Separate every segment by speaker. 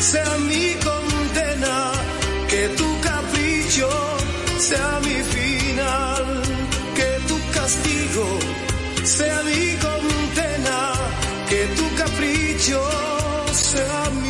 Speaker 1: sea mi condena, que tu capricho sea mi final, que tu castigo sea mi condena, que tu capricho sea mi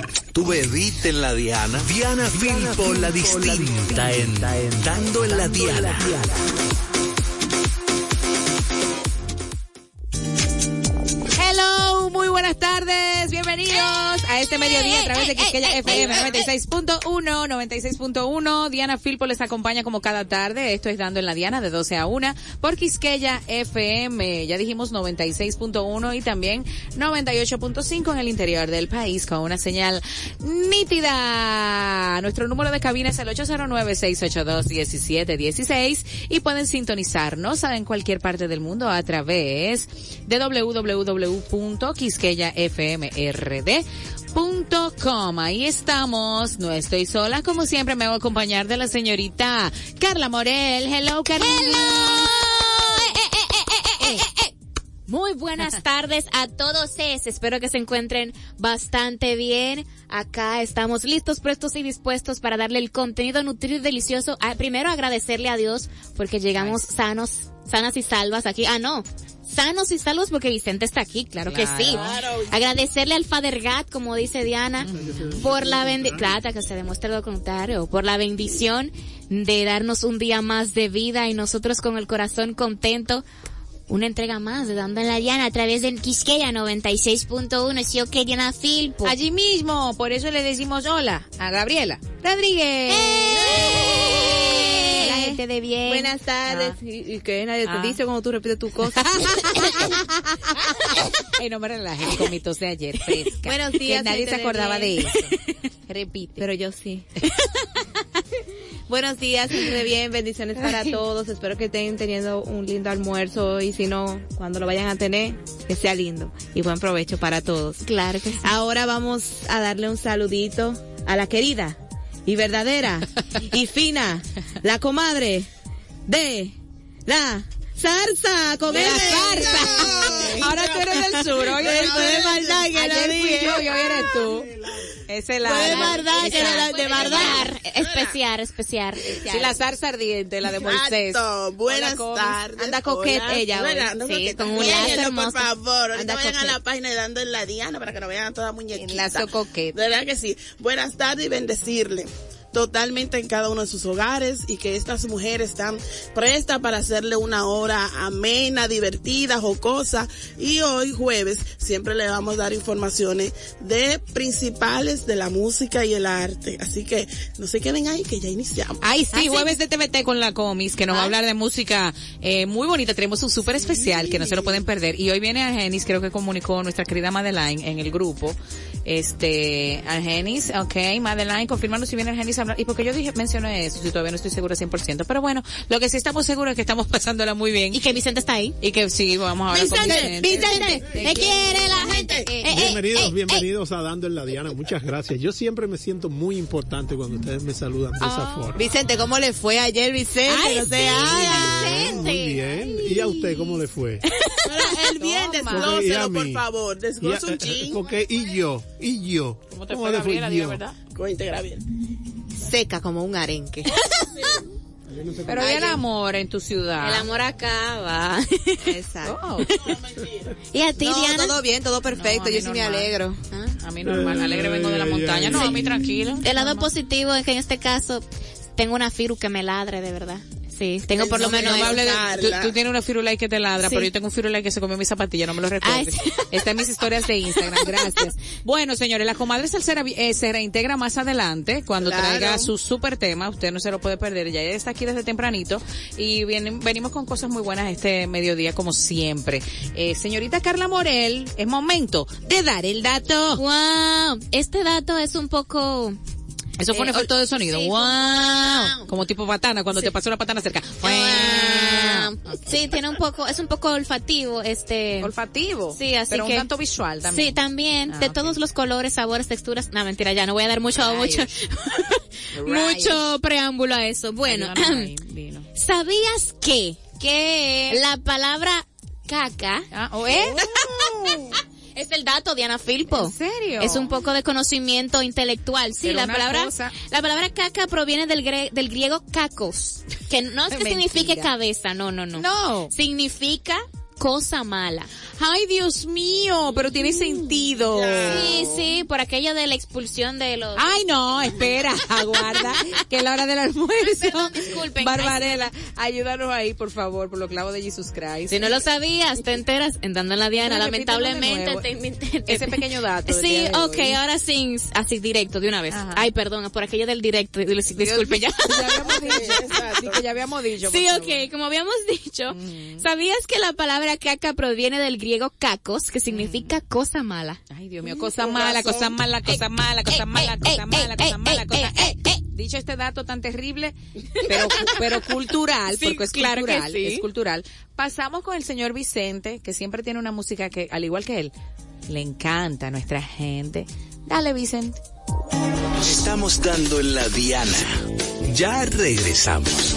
Speaker 2: Tu bebiste en la Diana. Diana Filpo, la distinta, en, Dando en la Diana.
Speaker 3: Este mediodía a través de Quisqueya FM 96.1, 96.1. Diana Filpo les acompaña como cada tarde. Esto es Dando en la Diana de 12 a 1 por Quisqueya FM. Ya dijimos 96.1 y también 98.5 en el interior del país con una señal nítida. Nuestro número de cabina es el 809-682-1716 y pueden sintonizarnos en cualquier parte del mundo a través de www.quisqueyafmrd com. Ahí estamos. No estoy sola. Como siempre me voy a acompañar de la señorita Carla Morel. Hello, Carla.
Speaker 4: Muy buenas tardes a todos. Espero que se encuentren bastante bien. Acá estamos listos, prestos y dispuestos para darle el contenido nutrido y delicioso. primero agradecerle a Dios porque llegamos sanos, sanas y salvas aquí. Ah, no sanos y salvos porque Vicente está aquí, claro, que sí. Agradecerle al Father God, como dice Diana, por la bendición, claro, que se demuestre lo contrario, por la bendición de darnos un día más de vida y nosotros con el corazón contento. Una entrega más de Dando en la Diana a través del Quisqueya 96.1, sí, ok, Diana Filpo.
Speaker 3: Allí mismo, por eso le decimos hola a Gabriela Rodríguez. ¡Eh!
Speaker 4: De bien.
Speaker 3: Buenas tardes. Ah. ¿Y, que nadie te ah. dice cuando tú repites tu cosa? Ay, no me relajes con mi tos de ayer, fresca.
Speaker 4: Buenos días.
Speaker 3: Que nadie se acordaba de eso. Repite.
Speaker 4: Pero yo sí. Buenos días, de bien, bendiciones para todos. Espero que estén teniendo un lindo almuerzo y si no, cuando lo vayan a tener, que sea lindo y buen provecho para todos.
Speaker 3: Claro que sí.
Speaker 4: Ahora vamos a darle un saludito a la querida y verdadera y fina, la comadre de la zarza con
Speaker 3: la zarza. Ahora tú eres del sur, hoy eres tú.
Speaker 4: de maldad que
Speaker 3: Ayer fui yo y hoy eres tú. Esa es la.
Speaker 4: de verdad, que de, verdad. Especial, especial.
Speaker 3: Sí, la zarza ardiente, la de Moisés.
Speaker 5: Buenas tardes.
Speaker 4: Anda coqueta ella.
Speaker 5: sí, con un lazo Por favor, ahorita vayan a la página y dando en la Diana para que no vean a toda muñequita.
Speaker 3: Lazo coqueta.
Speaker 5: De verdad que sí. Buenas tardes y bendecirle totalmente en cada uno de sus hogares y que estas mujeres están prestas para hacerle una hora amena, divertida, jocosa. Y hoy jueves siempre le vamos a dar informaciones de principales de la música y el arte. Así que no se queden ahí que ya iniciamos.
Speaker 3: Ay, sí, jueves de TVT con la Comis, que nos va a hablar de música eh, muy bonita. Tenemos un súper especial que no se lo pueden perder. Y hoy viene a Genis, creo que comunicó nuestra querida Madeline en el grupo Este, Argenis, ok, Madeline, confirmando si viene Argenis a hablar. Y porque yo dije, mencioné eso, si todavía no estoy segura 100%. Pero bueno, lo que sí estamos seguros es que estamos pasándola muy bien.
Speaker 4: Y que Vicente está ahí.
Speaker 3: Y que sí, vamos a hablar con
Speaker 5: Vicente,
Speaker 3: Vicente.
Speaker 5: Vicente,
Speaker 4: Me quiere la gente. Eh, eh,
Speaker 6: Bienvenidos,
Speaker 4: eh,
Speaker 6: bienvenidos a Dando en la Diana. Muchas gracias. Yo siempre me siento muy importante cuando ustedes me saludan de esa forma.
Speaker 5: Vicente, ¿cómo le fue ayer, Vicente?
Speaker 4: Ay,
Speaker 5: no
Speaker 4: sí. Vicente.
Speaker 6: Muy bien. ¿Y a usted cómo le fue?
Speaker 5: Pero el bien, desglóselo, por favor. Desglosa un
Speaker 6: y yo, y yo.
Speaker 3: ¿Cómo te fue,
Speaker 6: le
Speaker 3: Gabriela? Diga
Speaker 6: yo?
Speaker 3: verdad.
Speaker 5: Seca como un arenque.
Speaker 3: Pero hay el amor en tu ciudad.
Speaker 4: El amor acaba.
Speaker 5: Exacto.
Speaker 3: Oh,
Speaker 4: ¿Y a ti,
Speaker 5: No,
Speaker 4: Diana?
Speaker 5: todo bien, todo perfecto.
Speaker 3: No,
Speaker 5: yo sí me alegro.
Speaker 4: ¿Ah?
Speaker 3: a mí normal, alegre vengo de la montaña.
Speaker 6: ay,
Speaker 3: No,
Speaker 6: ay.
Speaker 3: a mí tranquilo.
Speaker 4: El lado positivo es que en este caso tengo una firu que me ladre, de verdad. Sí, tengo por lo
Speaker 5: No me
Speaker 4: menos
Speaker 3: No me de, tú, tú tienes una firulai que te ladra,
Speaker 4: Sí.
Speaker 3: pero yo tengo un firulai que se comió mi zapatilla, no me lo recuerdes. Está en mis historias de Instagram, gracias. Bueno, señores, la comadre salsera eh, se reintegra más adelante cuando
Speaker 5: Claro.
Speaker 3: traiga su super tema, usted no se lo puede perder, ya ella está aquí desde tempranito y vienen, venimos con cosas muy buenas este mediodía como siempre. Eh, señorita Carla Morel, es momento de dar el dato.
Speaker 4: Wow, este dato es un poco
Speaker 3: Eso fue un efecto de sonido.
Speaker 4: sí,
Speaker 3: wow. Como tipo patana, cuando te pasa una patana cerca.
Speaker 4: Wow. Sí, tiene un poco, es un poco olfativo, este.
Speaker 3: Olfativo.
Speaker 4: Sí, así
Speaker 3: pero
Speaker 4: que.
Speaker 3: un tanto visual también.
Speaker 4: Sí, también,
Speaker 3: Ah,
Speaker 4: de todos los colores, sabores, texturas. No, mentira, ya no voy a dar mucho, mucho, mucho preámbulo a eso. Bueno. ¿sabías que
Speaker 3: ¿Qué?
Speaker 4: la palabra caca
Speaker 3: Ah, ¿o ¿eh?
Speaker 4: es el dato, Diana Filpo?
Speaker 3: ¿En serio?
Speaker 4: Es un poco de conocimiento intelectual. Sí,
Speaker 3: Pero
Speaker 4: la palabra,
Speaker 3: cosa-
Speaker 4: la palabra caca proviene del, gre- del griego cacos, que no es que signifique cabeza, no, no, no.
Speaker 3: No.
Speaker 4: Significa cosa mala.
Speaker 3: Ay, Dios mío, pero tiene sentido.
Speaker 4: Sí, sí, por aquello de la expulsión de los...
Speaker 3: Ay, no, espera, aguarda, que es la hora del almuerzo.
Speaker 4: perdón, disculpen.
Speaker 3: Barbarela, ayúdanos ahí, por favor, por los clavos de Jesus Christ.
Speaker 4: Si no lo sabías, te enteras en Dando en la Diana.
Speaker 3: No,
Speaker 4: Lamentablemente, te- te-
Speaker 3: Ese pequeño dato
Speaker 4: Sí, ok,
Speaker 3: hoy.
Speaker 4: ahora sí, así directo, de una vez.
Speaker 3: Ajá.
Speaker 4: Ay, perdón, por aquello del directo, disculpe ya.
Speaker 3: Ya habíamos dicho,
Speaker 5: Exacto.
Speaker 3: sí, que ya habíamos dicho.
Speaker 4: Sí, ok,
Speaker 3: favor.
Speaker 4: como habíamos dicho, ¿sabías que la palabra caca proviene del griego cacos, que significa cosa mala?
Speaker 3: Ay, Dios mío, cosa mala,
Speaker 5: razón.
Speaker 3: cosa mala, cosa mala, cosa
Speaker 4: ey,
Speaker 3: mala, cosa mala, cosa mala, cosa
Speaker 4: ey, ey, ey.
Speaker 3: Dicho este dato tan terrible, pero, pero cultural,
Speaker 4: Sí,
Speaker 3: porque es
Speaker 4: claro que
Speaker 3: cultural,
Speaker 4: sí.
Speaker 3: es cultural. Pasamos con el señor Vicente, que siempre tiene una música que, al igual que él, le encanta a nuestra gente. Dale, Vicente.
Speaker 2: Estamos dando en la Diana. Ya regresamos.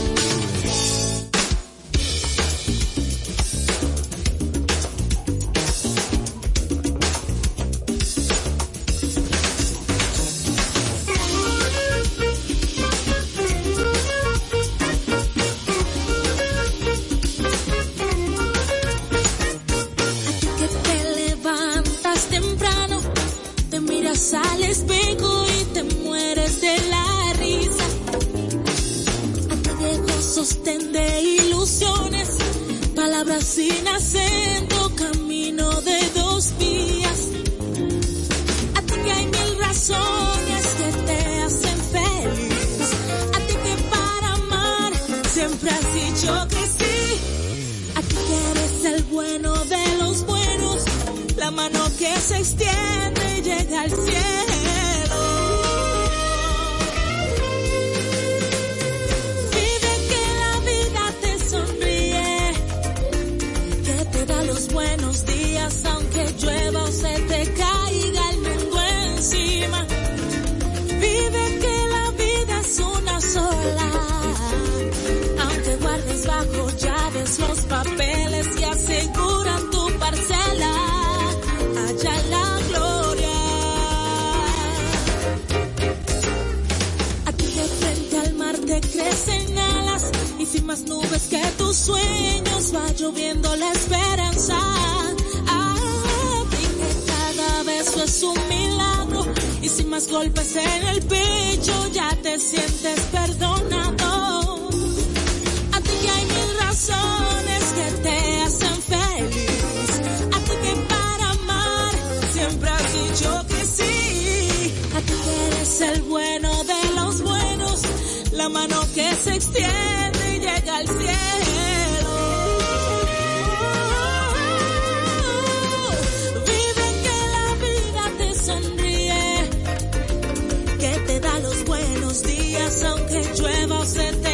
Speaker 7: Más nubes que tus sueños va lloviendo la esperanza. A ti que cada beso es un milagro y sin más golpes en el pecho ya te sientes perdonado. A ti que hay mil razones que te hacen feliz. A ti que para amar siempre has dicho que sí. A ti que eres el bueno de los buenos, la mano que se extiende llega al cielo. Vive que la vida te sonríe, que te da los buenos días aunque llueva o se te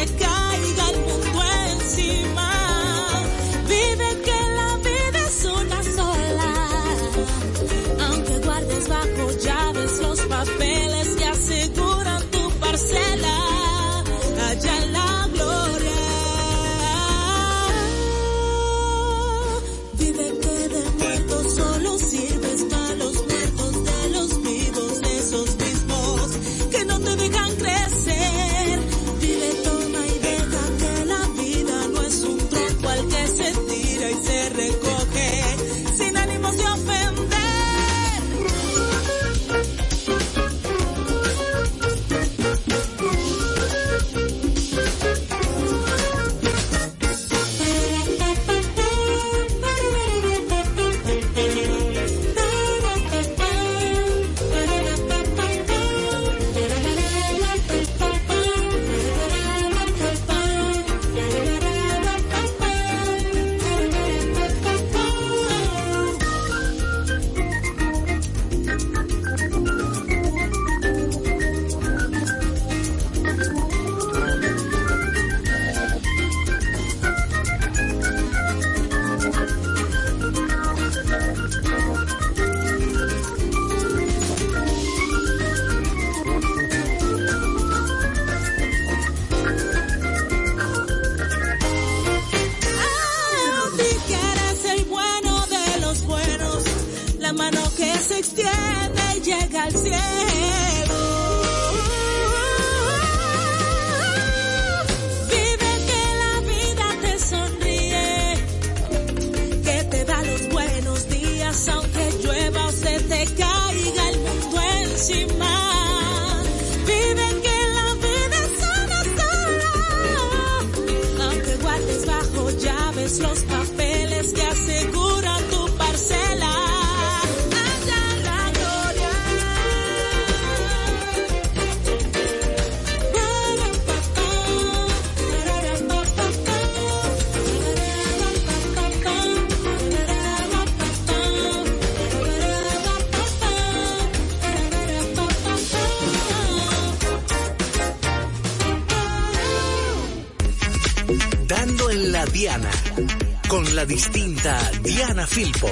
Speaker 7: la
Speaker 2: distinta Diana Filpo.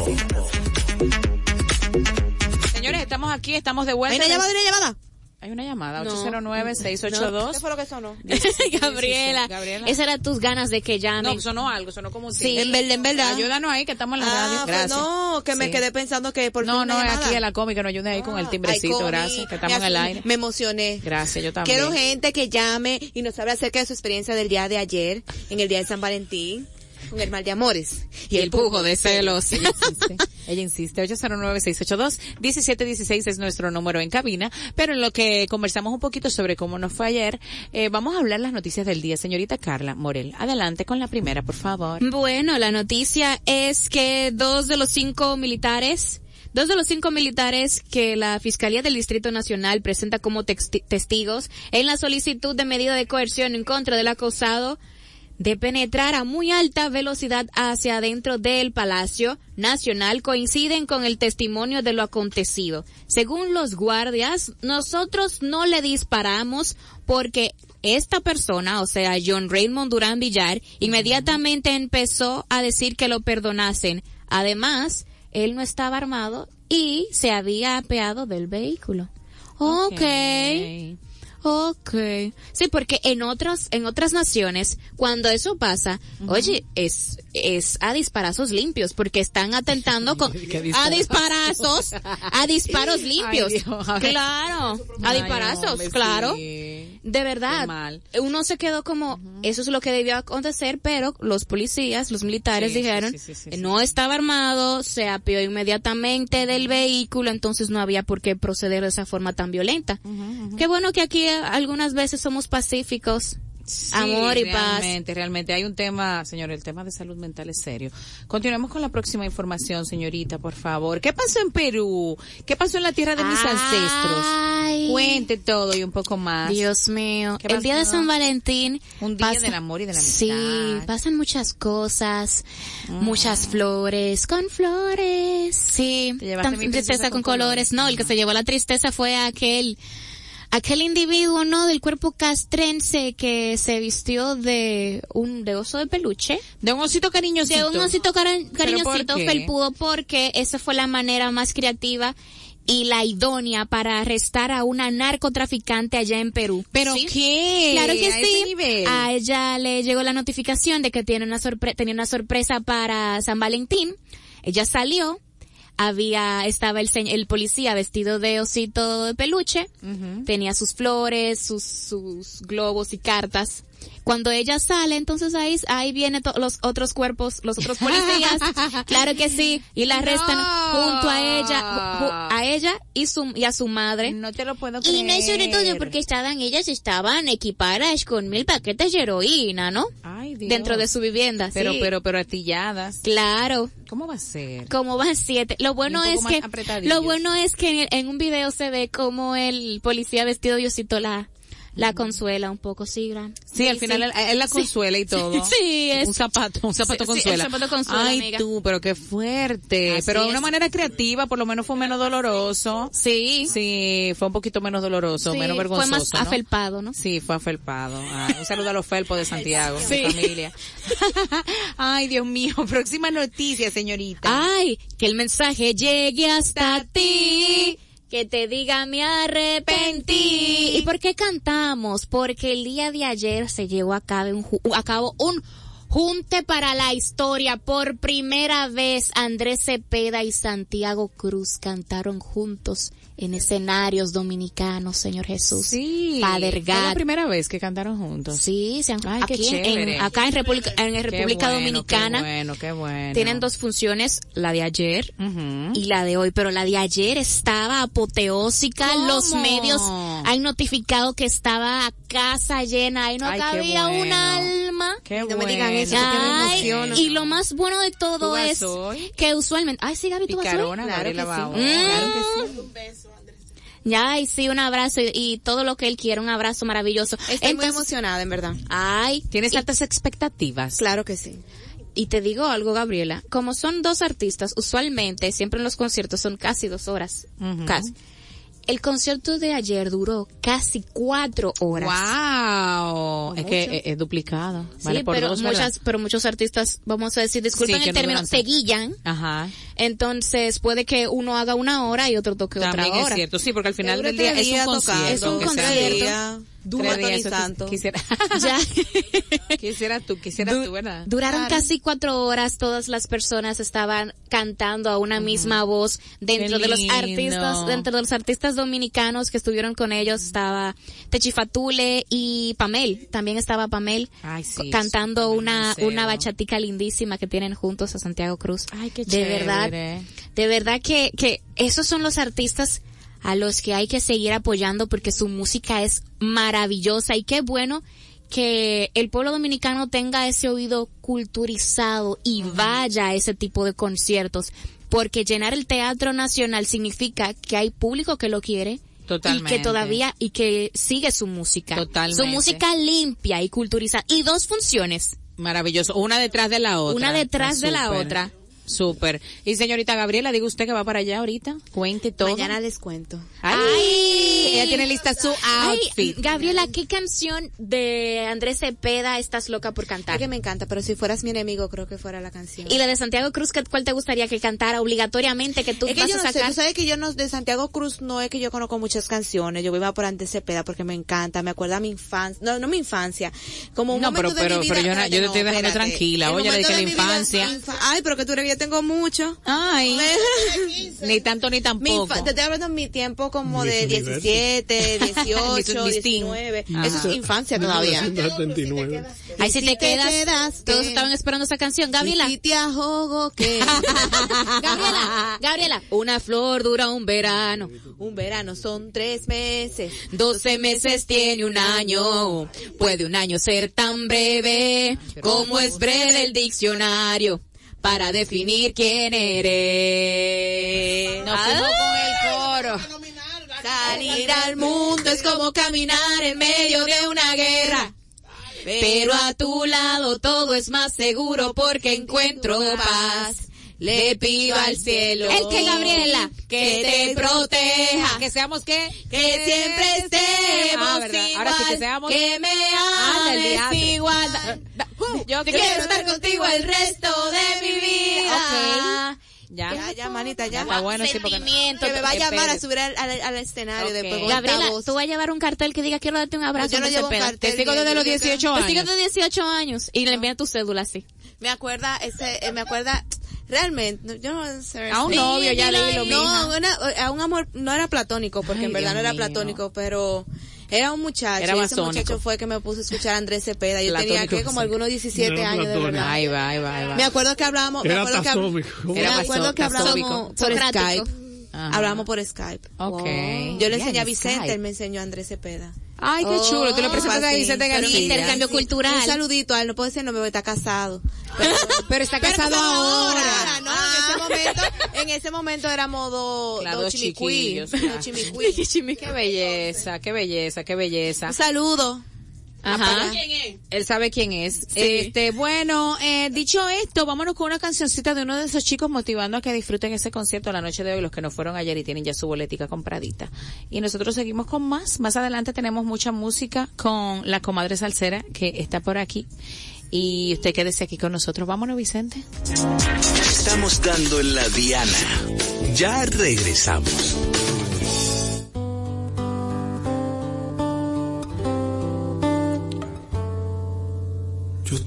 Speaker 3: Señores, estamos aquí, estamos de vuelta.
Speaker 8: ¿Hay una llamada, una llamada?
Speaker 3: Hay una llamada,
Speaker 4: No.
Speaker 3: 809-682.
Speaker 8: ¿Qué fue lo que sonó?
Speaker 4: Gabriela,
Speaker 3: Gabriela.
Speaker 4: esas eran tus ganas de que llamen.
Speaker 3: No, sonó algo, sonó como un
Speaker 4: Sí,
Speaker 3: timbre.
Speaker 8: En verdad, en verdad.
Speaker 3: Ayúdanos ahí, que estamos en la
Speaker 8: Ah,
Speaker 3: radio.
Speaker 8: pues
Speaker 3: Gracias.
Speaker 8: no, que me
Speaker 3: Sí.
Speaker 8: quedé pensando que por
Speaker 3: No, no,
Speaker 8: una
Speaker 3: es aquí a la cómica, que nos ayude ahí con el
Speaker 8: Ay,
Speaker 3: timbrecito,
Speaker 8: Comi,
Speaker 3: gracias, que estamos en el aire.
Speaker 8: Me emocioné.
Speaker 3: Gracias, yo también.
Speaker 8: Quiero gente que llame y nos hable acerca de su experiencia del día de ayer, en el día de San Valentín, con el mal de amores.
Speaker 3: y el pujo de celos. Ella insiste. Ella insiste. 809-682-1716 es nuestro número en cabina. Pero en lo que conversamos un poquito sobre cómo nos fue ayer, eh, vamos a hablar las noticias del día. Señorita Carla Morel, adelante con la primera, por favor.
Speaker 4: Bueno, la noticia es que dos de los cinco militares, dos de los cinco militares que la Fiscalía del Distrito Nacional presenta como testigos en la solicitud de medida de coerción en contra del acusado de penetrar a muy alta velocidad hacia adentro del Palacio Nacional coinciden con el testimonio de lo acontecido. Según los guardias, nosotros no le disparamos porque esta persona, o sea, John Raymond Durán Villar, inmediatamente empezó a decir que lo perdonasen. Además, él no estaba armado y se había apeado del vehículo. Okay. Okay. Sí, porque en otros, en otras naciones, cuando eso pasa, oye, es, es a disparazos limpios, porque están atentando con,
Speaker 3: ¿Qué
Speaker 4: a
Speaker 3: disparazos?
Speaker 4: a disparos limpios.
Speaker 3: Ay, Dios, a ver.
Speaker 4: claro, a disparazos, claro.
Speaker 3: sí.
Speaker 4: De verdad,
Speaker 3: mal.
Speaker 4: uno se quedó como, eso es lo que debió acontecer, pero los policías, los militares
Speaker 3: Sí,
Speaker 4: dijeron,
Speaker 3: sí,
Speaker 4: no estaba armado, se apió inmediatamente del vehículo, entonces no había por qué proceder de esa forma tan violenta. Qué bueno que aquí algunas veces somos pacíficos.
Speaker 3: Sí,
Speaker 4: Amor y paz.
Speaker 3: Realmente, realmente. Hay un tema, señor, el tema de salud mental es serio. Continuemos con la próxima información, señorita, por favor. ¿Qué pasó en Perú? ¿Qué pasó en la tierra de mis ancestros?
Speaker 4: Ay.
Speaker 3: Cuente todo y un poco más.
Speaker 4: Dios mío,
Speaker 3: ¿Qué
Speaker 4: el día de? San Valentín.
Speaker 3: Un día del amor y de la
Speaker 4: Sí,
Speaker 3: amistad.
Speaker 4: pasan muchas cosas,
Speaker 3: Ah.
Speaker 4: muchas flores, con flores. Sí, tan- tristeza
Speaker 3: con
Speaker 4: con colores. No, el que se llevó la tristeza fue aquel, aquel individuo, ¿no? Del cuerpo castrense que se vistió de un, de oso de peluche.
Speaker 3: De un osito cariñosito.
Speaker 4: De un osito cariñosito
Speaker 3: por
Speaker 4: felpudo porque esa fue la manera más creativa y la idónea para arrestar a una narcotraficante allá en Perú.
Speaker 3: ¿Pero
Speaker 4: ¿Sí?
Speaker 3: qué?
Speaker 4: Claro que
Speaker 3: ¿A
Speaker 4: sí.
Speaker 3: nivel?
Speaker 4: A ella le llegó la notificación de que tiene una sorpre- tenía una sorpresa para San Valentín. Ella salió, había, estaba el, el policía vestido de osito de peluche, tenía sus flores, sus, sus globos y cartas. Cuando ella sale, entonces ahí, ahí vienen los otros cuerpos, los otros policías, claro que sí, y la arrestan
Speaker 3: No.
Speaker 4: junto a ella, a ella y su, y a su madre.
Speaker 3: No te lo puedo
Speaker 4: Y
Speaker 3: creer.
Speaker 4: no es sobre todo porque estaban, ellas estaban equipadas con mil paquetes de heroína, ¿no?
Speaker 3: Ay, Dios.
Speaker 4: Dentro de su vivienda,
Speaker 3: Pero,
Speaker 4: sí.
Speaker 3: pero, pero atilladas.
Speaker 4: Claro,
Speaker 3: ¿Cómo va a ser?
Speaker 4: como van siete. Lo bueno es que, lo bueno es que en, el- en un video se ve como el policía vestido de osito la, la consuela un poco, sí, gran.
Speaker 3: Sí, al final él, él la consuela y todo.
Speaker 4: Sí, es.
Speaker 3: Un zapato, un zapato consuela.
Speaker 4: el zapato consuela,
Speaker 3: Ay,
Speaker 4: amiga.
Speaker 3: tú, pero qué fuerte.
Speaker 4: Así
Speaker 3: pero de una manera creativa, por lo menos fue menos doloroso.
Speaker 4: Sí.
Speaker 3: Sí, fue un poquito menos doloroso, menos vergonzoso.
Speaker 4: Fue más
Speaker 3: ¿no?
Speaker 4: afelpado, ¿no?
Speaker 3: Sí, fue afelpado. Ah, un saludo a los felpos de Santiago,
Speaker 4: Sí.
Speaker 3: mi familia. Ay, Dios mío, próxima noticia, señorita.
Speaker 4: Ay, que el mensaje llegue hasta ti. Que te diga me arrepentí. ¿Y por qué cantamos? Porque el día de ayer se llevó a cabo un, a cabo un junte para la historia. Por primera vez Andrés Cepeda y Santiago Cruz cantaron juntos en escenarios dominicanos, Señor Jesús.
Speaker 3: Sí.
Speaker 4: Father
Speaker 3: Fue la primera vez que cantaron juntos.
Speaker 4: Sí, se han-
Speaker 3: Ay,
Speaker 4: aquí en- en- acá en República, en
Speaker 3: Qué
Speaker 4: República
Speaker 3: bueno,
Speaker 4: Dominicana.
Speaker 3: Qué bueno, qué bueno.
Speaker 4: Tienen dos funciones, la de ayer y la de hoy, pero la de ayer estaba apoteósica.
Speaker 3: ¿Cómo?
Speaker 4: Los medios han notificado que estaba a casa llena, ahí no
Speaker 3: Ay,
Speaker 4: cabía
Speaker 3: bueno.
Speaker 4: un alma.
Speaker 3: Qué
Speaker 8: no me
Speaker 3: bueno.
Speaker 8: digan eso, me
Speaker 4: y lo más bueno de
Speaker 3: ¿Tú
Speaker 4: todo es
Speaker 3: hoy?
Speaker 4: que usualmente, ay sí Gaby, tú vas hoy?
Speaker 3: Picarona,
Speaker 8: Claro
Speaker 3: Gabriela
Speaker 8: que sí.
Speaker 3: Bao.
Speaker 4: Mm.
Speaker 3: Claro que sí.
Speaker 4: Ya, y sí, un abrazo y, y todo lo que él quiere, un abrazo maravilloso.
Speaker 8: Estoy muy emocionada, en verdad.
Speaker 4: ay,
Speaker 3: ¿Tienes
Speaker 4: y-
Speaker 3: altas expectativas?
Speaker 8: Claro que sí.
Speaker 4: Y te digo algo, Gabriela, como son dos artistas, usualmente, siempre en los conciertos son casi dos horas. Casi. El concierto de ayer duró casi cuatro horas.
Speaker 3: Wow, es que es, es duplicado.
Speaker 4: Sí,
Speaker 3: Vale por
Speaker 4: pero
Speaker 3: dos,
Speaker 4: muchas, pero muchos artistas, vamos a decir, disculpen
Speaker 3: Sí,
Speaker 4: el
Speaker 3: no
Speaker 4: término, se guillan.
Speaker 3: Ajá.
Speaker 4: Entonces puede que uno haga una hora y otro toque
Speaker 3: También
Speaker 4: otra
Speaker 3: es
Speaker 4: hora.
Speaker 3: cierto, sí, porque al final del día es un concierto.
Speaker 4: Es un
Speaker 3: que sea-
Speaker 4: concierto. Duraron
Speaker 8: Claro.
Speaker 4: casi cuatro horas, todas las personas estaban cantando a una misma voz dentro
Speaker 3: Qué
Speaker 4: de los
Speaker 3: lindo.
Speaker 4: artistas, dentro de los artistas dominicanos que estuvieron con ellos estaba Techifatule y Pamel, también estaba Pamel
Speaker 3: Ay, sí,
Speaker 4: cantando una una bachatica lindísima que tienen juntos a Santiago Cruz.
Speaker 3: Ay, qué
Speaker 4: de verdad, de verdad que que esos son los artistas a los que hay que seguir apoyando porque su música es maravillosa y qué bueno que el pueblo dominicano tenga ese oído culturizado y vaya a ese tipo de conciertos, porque llenar el Teatro Nacional significa que hay público que lo quiere
Speaker 3: Totalmente.
Speaker 4: y que todavía y que sigue su música.
Speaker 3: Totalmente.
Speaker 4: Su música limpia y culturizada y dos funciones,
Speaker 3: Maravilloso. Una detrás de la otra.
Speaker 4: una detrás de la otra.
Speaker 3: Súper. Y señorita Gabriela, diga usted que va para allá ahorita. Cuente todo.
Speaker 8: Mañana les cuento.
Speaker 3: Ay,
Speaker 4: Ay.
Speaker 3: ella tiene lista su
Speaker 4: Ay,
Speaker 3: outfit.
Speaker 4: Gabriela, ¿qué canción de Andrés Cepeda estás loca por
Speaker 8: Es
Speaker 4: cantar?
Speaker 8: que me encanta, pero si fueras mi enemigo, creo que fuera la canción.
Speaker 4: Y la de Santiago Cruz, ¿qué- ¿cuál te gustaría que cantara obligatoriamente que tú
Speaker 8: es que
Speaker 4: vas
Speaker 8: yo
Speaker 4: a
Speaker 8: no sé,
Speaker 4: sacar?
Speaker 8: tú sabes que yo no, de Santiago Cruz no es que yo conozco muchas canciones, yo iba por antes Cepeda porque me encanta, me acuerda a mi infancia, no, no mi infancia, como un
Speaker 3: No,
Speaker 8: momento
Speaker 3: pero-
Speaker 8: de mi
Speaker 3: pero-
Speaker 8: vida,
Speaker 3: pero yo no- yo te estoy dejando
Speaker 8: espérate.
Speaker 3: tranquila,
Speaker 8: El
Speaker 3: oye, dije
Speaker 8: de
Speaker 3: la
Speaker 8: mi vida,
Speaker 3: infancia.
Speaker 8: infa- Ay, pero que tú eres que tengo mucho.
Speaker 3: Ay, ni tanto ni
Speaker 8: Mi
Speaker 3: tampoco.
Speaker 8: infa- te estoy hablando de mi tiempo como de
Speaker 6: Universo.
Speaker 8: 17, 18,
Speaker 3: Miss Teen.
Speaker 8: 19.
Speaker 3: Ajá.
Speaker 8: Eso es infancia todavía.
Speaker 6: 1979.
Speaker 4: Ahí si
Speaker 8: si
Speaker 4: te quedas, todos estaban esperando esa canción. Gabriela,
Speaker 8: Y te ahogo que
Speaker 4: Gabriela, Gabriela, una flor dura un verano,
Speaker 8: un verano son tres meses.
Speaker 4: doce meses tiene un año, puede un año ser tan breve como es breve el diccionario para definir quién eres.
Speaker 3: Nos fuimos con el coro.
Speaker 4: Salir al mundo es como caminar en medio de una guerra. Pero a tu lado todo es más seguro porque encuentro paz.
Speaker 3: Le pido al cielo.
Speaker 4: El que Gabriela,
Speaker 3: que te proteja. Que seamos que,
Speaker 8: Que siempre estemos
Speaker 3: Ah. Ahora sí que seamos
Speaker 8: que me
Speaker 3: Ah,
Speaker 8: ames igual. Da- da-
Speaker 3: Yo
Speaker 8: quiero estar contigo el resto de mi vida.
Speaker 3: Ya.
Speaker 8: Ya, ya, manita, ya.
Speaker 3: Está bueno, sí, porque
Speaker 4: Sentimiento.
Speaker 8: Que me va a llamar a subir al, al- al escenario
Speaker 3: Ok.
Speaker 8: después
Speaker 4: Gabriela,
Speaker 8: voz.
Speaker 4: tú vas a llevar un cartel que diga quiero darte un abrazo.
Speaker 8: Yo no llevo
Speaker 4: Cepeda.
Speaker 8: cartel.
Speaker 3: Te sigo desde los 18
Speaker 4: Te sigo
Speaker 3: años.
Speaker 4: de 18 años y le envían tu cédula así.
Speaker 8: Me acuerda ese, eh, me acuerda, realmente, no, yo no sé.
Speaker 3: A un novio, ya leí lo mismo.
Speaker 8: No, una- a un amor, no era platónico, porque
Speaker 3: Ay,
Speaker 8: en verdad
Speaker 3: Dios
Speaker 8: no era
Speaker 3: mío.
Speaker 8: platónico, pero era un muchacho.
Speaker 3: Era
Speaker 8: y ese muchacho fue que me puso a escuchar a Andrés Cepeda. Yo tenía que como algunos 17
Speaker 6: No era
Speaker 8: años, de verdad.
Speaker 3: Ahí va, ahí va, ahí va.
Speaker 8: Me acuerdo que hablábamos, me acuerdo que, me
Speaker 3: Era
Speaker 8: acuerdo que
Speaker 3: tasóbico.
Speaker 8: hablábamos por. Skype.
Speaker 3: Ajá.
Speaker 8: Hablamos por Skype.
Speaker 3: Ok.
Speaker 8: Yo le enseñé a
Speaker 3: en
Speaker 8: Vicente,
Speaker 3: Skype.
Speaker 8: él me enseñó a Andrés Cepeda.
Speaker 3: Ay, qué chulo. Tú le
Speaker 8: Oh,
Speaker 3: presentaste a
Speaker 8: sí,
Speaker 3: Vicente
Speaker 8: pero
Speaker 3: García.
Speaker 4: intercambio cultural.
Speaker 8: Un saludito a él, no puedo decir no me voy a estar casado. Pero,
Speaker 3: Pero está
Speaker 8: Pero
Speaker 3: casado
Speaker 8: ahora,
Speaker 3: ahora.
Speaker 8: no, en ese momento, en ese momento éramos dos,
Speaker 3: Claro,
Speaker 8: dos
Speaker 3: dos
Speaker 8: chimicuí,
Speaker 3: chiquillos,
Speaker 8: dos
Speaker 3: claro.
Speaker 8: chimicuí.
Speaker 3: Qué belleza, qué belleza, qué belleza.
Speaker 8: Un saludo.
Speaker 4: Ajá.
Speaker 3: Él sabe quién es. Este, bueno, eh, dicho esto, vámonos con una cancioncita de uno de esos chicos motivando a que disfruten ese concierto la noche de hoy, los que no fueron ayer y tienen ya su boletica compradita. Y nosotros seguimos con más. Más adelante tenemos mucha música con la comadre salsera que está por aquí. Y usted quédese aquí con nosotros. Vámonos, Vicente.
Speaker 2: Estamos dando en la diana. Ya regresamos.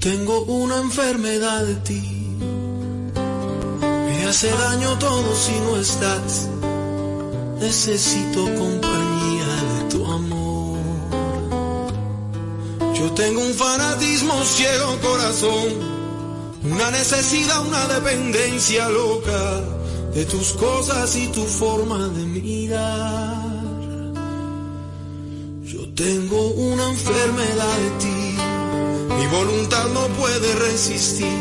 Speaker 9: Tengo una enfermedad de ti. Me hace daño todo si no estás. Necesito compañía de tu amor. Yo tengo un fanatismo ciego corazón. Una necesidad, una dependencia loca de tus cosas y tu forma de mirar. Yo tengo una enfermedad de ti. Mi voluntad no puede resistir.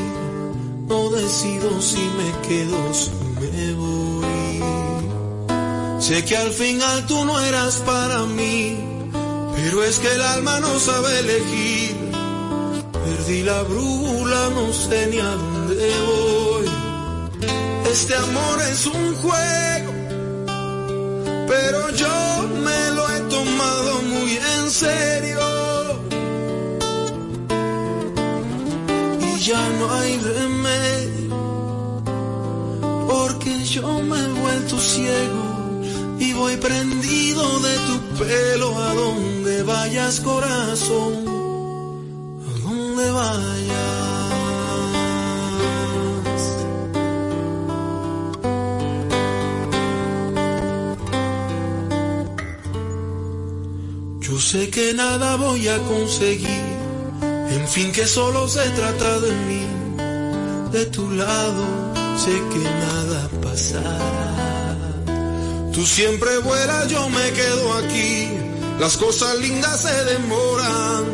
Speaker 9: No decido si me quedo si me voy. Sé que al final tú no eras para mí, pero es que el alma no sabe elegir. Perdí la brújula, no sé ni a dónde voy. Este amor es un juego, pero yo me lo he tomado muy en serio. Ya no hay remedio, porque yo me he vuelto ciego y voy prendido de tu pelo a donde vayas corazón, a donde vayas. Yo sé que nada voy a conseguir, en fin que solo se trata de mí. De tu lado sé que nada pasará. Tú siempre vuelas, yo me quedo aquí. Las cosas lindas se demoran.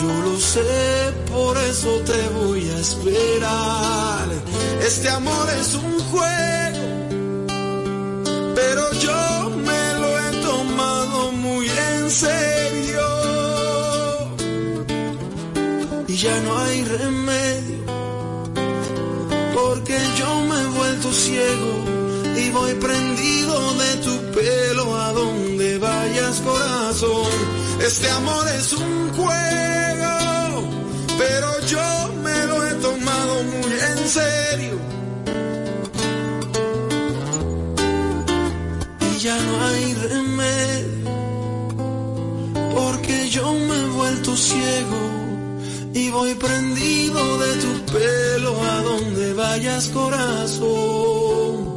Speaker 9: Yo lo sé, por eso te voy a esperar. Este amor es un juego, pero yo me lo he tomado muy en serio. Ya no hay remedio, porque yo me he vuelto ciego y voy prendido de tu pelo a donde vayas corazón. Este amor es un juego, pero yo me lo he tomado muy en serio. Y ya no hay remedio, porque yo me he vuelto ciego y voy prendido de tu pelo a donde vayas corazón.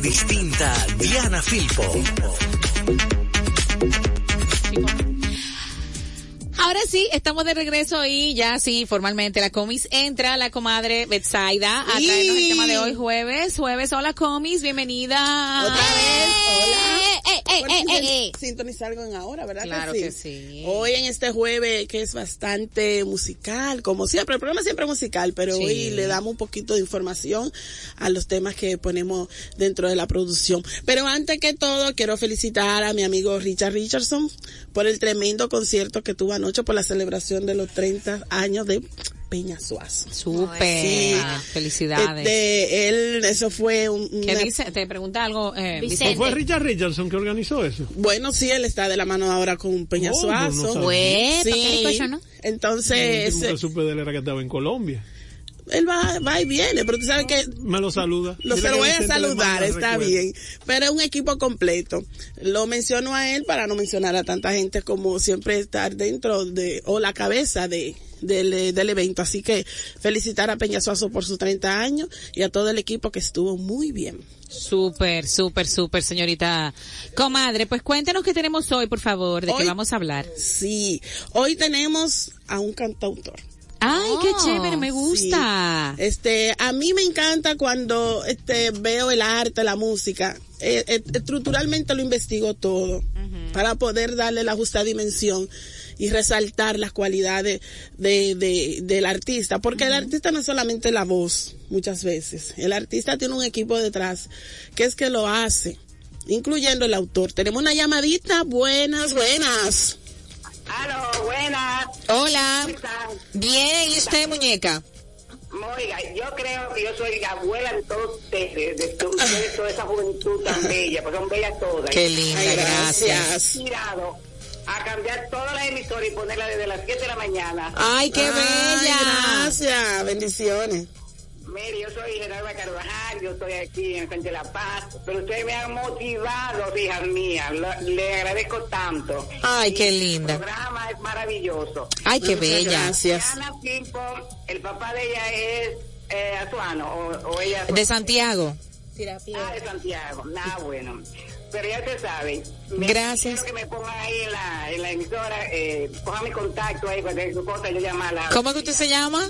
Speaker 2: Distinta Diana Filpo.
Speaker 3: Ahora sí, estamos de regreso y ya sí, formalmente la comis entra la comadre Betsaida a traernos el tema de hoy jueves. Jueves, hola comis, bienvenida.
Speaker 8: Otra vez, hola.
Speaker 4: Eh, eh, eh, eh,
Speaker 5: sinton-. Sintonizar con ahora, ¿verdad?
Speaker 3: Claro
Speaker 5: que
Speaker 3: que
Speaker 5: sí?
Speaker 3: sí.
Speaker 5: Hoy en este jueves que es bastante musical, como siempre, el programa siempre es musical, pero
Speaker 3: Sí.
Speaker 5: hoy le damos un poquito de información a los temas que ponemos dentro de la producción. Pero antes que todo, quiero felicitar a mi amigo Richard Richardson por el tremendo concierto que tuvo anoche por la celebración de los 30 años de Peña Suazo.
Speaker 3: Súper.
Speaker 5: Sí.
Speaker 3: Felicidades.
Speaker 5: Este, él, eso fue un,
Speaker 3: ¿Qué
Speaker 5: una-
Speaker 3: dice? Te pregunta algo, eh,
Speaker 4: Vicente.
Speaker 3: Vicente.
Speaker 6: ¿Fue Richard Richardson que organizó eso?
Speaker 5: Bueno, sí, él está de la mano ahora con Peña
Speaker 6: Oh, no, no
Speaker 5: Suazo.
Speaker 4: ¿para qué
Speaker 5: Sí.
Speaker 4: ricocho, no?
Speaker 5: Entonces,
Speaker 6: Nunca
Speaker 5: ese-
Speaker 6: supe de él era que estaba en Colombia.
Speaker 5: él va, va y viene, pero tú sabes que
Speaker 6: Me lo saluda.
Speaker 5: lo, se lo voy a saludar, está
Speaker 6: recuerdos.
Speaker 5: bien. Pero es un equipo completo. Lo menciono a él para no mencionar a tanta gente como siempre estar dentro de, o la cabeza de, del, eh, del evento. Así que felicitar a Peña Suazo por sus 30 años y a todo el equipo que estuvo muy bien.
Speaker 3: Súper, súper, súper, señorita comadre. Pues cuéntenos qué tenemos hoy, por favor, de qué
Speaker 5: Hoy-
Speaker 3: vamos a hablar.
Speaker 5: Sí, hoy tenemos a un cantautor.
Speaker 3: Ay, qué
Speaker 4: Oh,
Speaker 3: chévere, me gusta.
Speaker 5: Este, a mí me encanta cuando este veo el arte, la música. Eh, eh, estructuralmente lo investigo todo para poder darle la justa dimensión y resaltar las cualidades de, de- del artista, porque el artista no es solamente la voz, muchas veces. El artista tiene un equipo detrás que es que lo hace, incluyendo el autor. Tenemos una llamadita, buenas, buenas.
Speaker 10: Aló, buenas.
Speaker 3: Hola.
Speaker 10: ¿Cómo están?
Speaker 3: Bien, ¿y usted, muñeca?
Speaker 10: Oiga, yo creo que yo soy la abuela de todos ustedes, de toda esa juventud tan bella, porque son bellas todas.
Speaker 3: Qué linda,
Speaker 5: Ay,
Speaker 3: gracias.
Speaker 10: Tirado a cambiar todas las emisoras y ponerla desde las 7 de la mañana.
Speaker 3: Ay, qué
Speaker 5: Ay,
Speaker 3: bella.
Speaker 5: Gracias, bendiciones.
Speaker 10: Mire, yo soy Gerarda Carvajal, yo estoy aquí en Frente de la Paz, pero ustedes me han motivado, hijas mías, le agradezco tanto.
Speaker 3: Ay, qué
Speaker 10: El
Speaker 3: linda.
Speaker 10: programa es maravilloso.
Speaker 3: Ay, qué
Speaker 5: Muchas
Speaker 3: bella.
Speaker 5: Gracias.
Speaker 10: Ana Pimpo, el papá de ella es eh, Azuano, o, o ella
Speaker 3: De Santiago.
Speaker 10: Ah, de Santiago. Nada bueno. Pero ya se sabe. Me-
Speaker 3: Gracias.
Speaker 10: Quiero que me pongan ahí en la, en la emisora, eh, pongan mi contacto ahí, cualquier cosa, yo llamarla.
Speaker 3: ¿Cómo que usted se llama?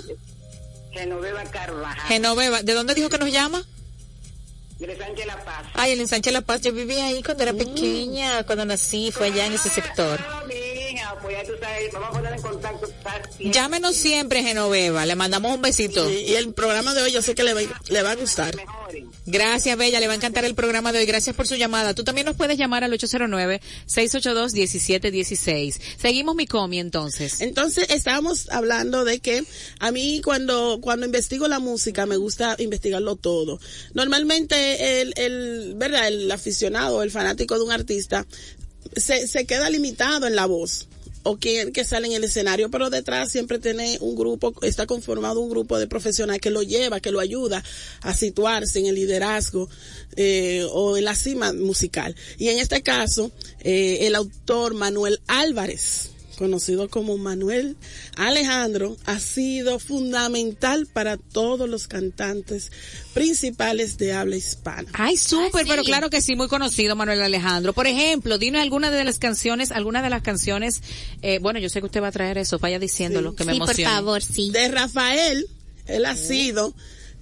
Speaker 10: Genoveva Carvajal.
Speaker 3: Genoveva. ¿De dónde dijo que nos llama?
Speaker 10: Sánchez La Paz.
Speaker 3: Ay, el ensanche La Paz. Yo vivía ahí cuando era pequeña, cuando nací, fue allá en ese sector.
Speaker 10: Ah, hija, pues ya tú sabes, vamos a poner en contacto. fácil.
Speaker 3: Llámenos siempre, Genoveva. Le mandamos un besito.
Speaker 5: Y, y el programa de hoy yo sé que le va, le va a gustar.
Speaker 10: Mejoren.
Speaker 3: Gracias, Bella. Le va a encantar el programa de hoy. Gracias por su llamada. Tú también nos puedes llamar al 809-682-1716. Seguimos mi comi entonces.
Speaker 5: Entonces estábamos hablando de que a mí cuando cuando investigo la música me gusta investigarlo todo. Normalmente el, el verdad el aficionado, el fanático de un artista se, se queda limitado en la voz o quien que sale en el escenario, pero detrás siempre tiene un grupo, está conformado un grupo de profesionales que lo lleva, que lo ayuda a situarse en el liderazgo eh, o en la cima musical. Y en este caso, eh, el autor Manuel Álvarez, conocido como Manuel Alejandro, ha sido fundamental para todos los cantantes principales de habla hispana.
Speaker 3: Ay, súper,
Speaker 4: Ah, sí.
Speaker 3: pero claro que sí, muy conocido Manuel Alejandro. Por ejemplo, dime alguna de las canciones, alguna de las canciones, eh, bueno, yo sé que usted va a traer eso, vaya diciéndolo,
Speaker 5: Sí.
Speaker 3: que me
Speaker 4: Sí, por favor, sí.
Speaker 5: De Rafael, él ha sido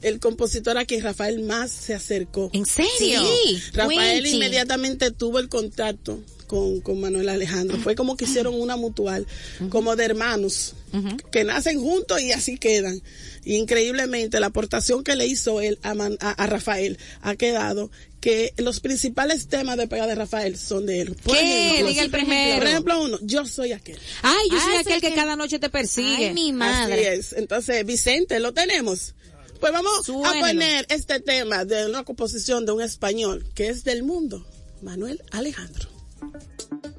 Speaker 5: el compositor a quien Rafael más se acercó.
Speaker 3: ¿En serio?
Speaker 4: Sí.
Speaker 5: Rafael
Speaker 4: Winchi.
Speaker 5: inmediatamente tuvo el contacto con, con Manuel Alejandro. Fue como que hicieron una mutual, como de hermanos, que nacen juntos y así quedan. Y increíblemente la aportación que le hizo él a, Man- a, a Rafael ha quedado que los principales temas de pega de Rafael son de él. Por
Speaker 3: ¿Qué?
Speaker 5: ejemplo,
Speaker 3: Diga el
Speaker 5: por
Speaker 3: primero.
Speaker 5: Por ejemplo, uno, yo soy aquel.
Speaker 3: Ay, yo
Speaker 4: Ah,
Speaker 3: soy aquel que
Speaker 4: que-
Speaker 3: cada noche te persigue.
Speaker 4: Ay, mi
Speaker 5: Así
Speaker 4: madre.
Speaker 5: es. Entonces, Vicente, lo tenemos. Pues vamos a poner este tema de una composición de un español que es del mundo, Manuel Alejandro.
Speaker 11: あ。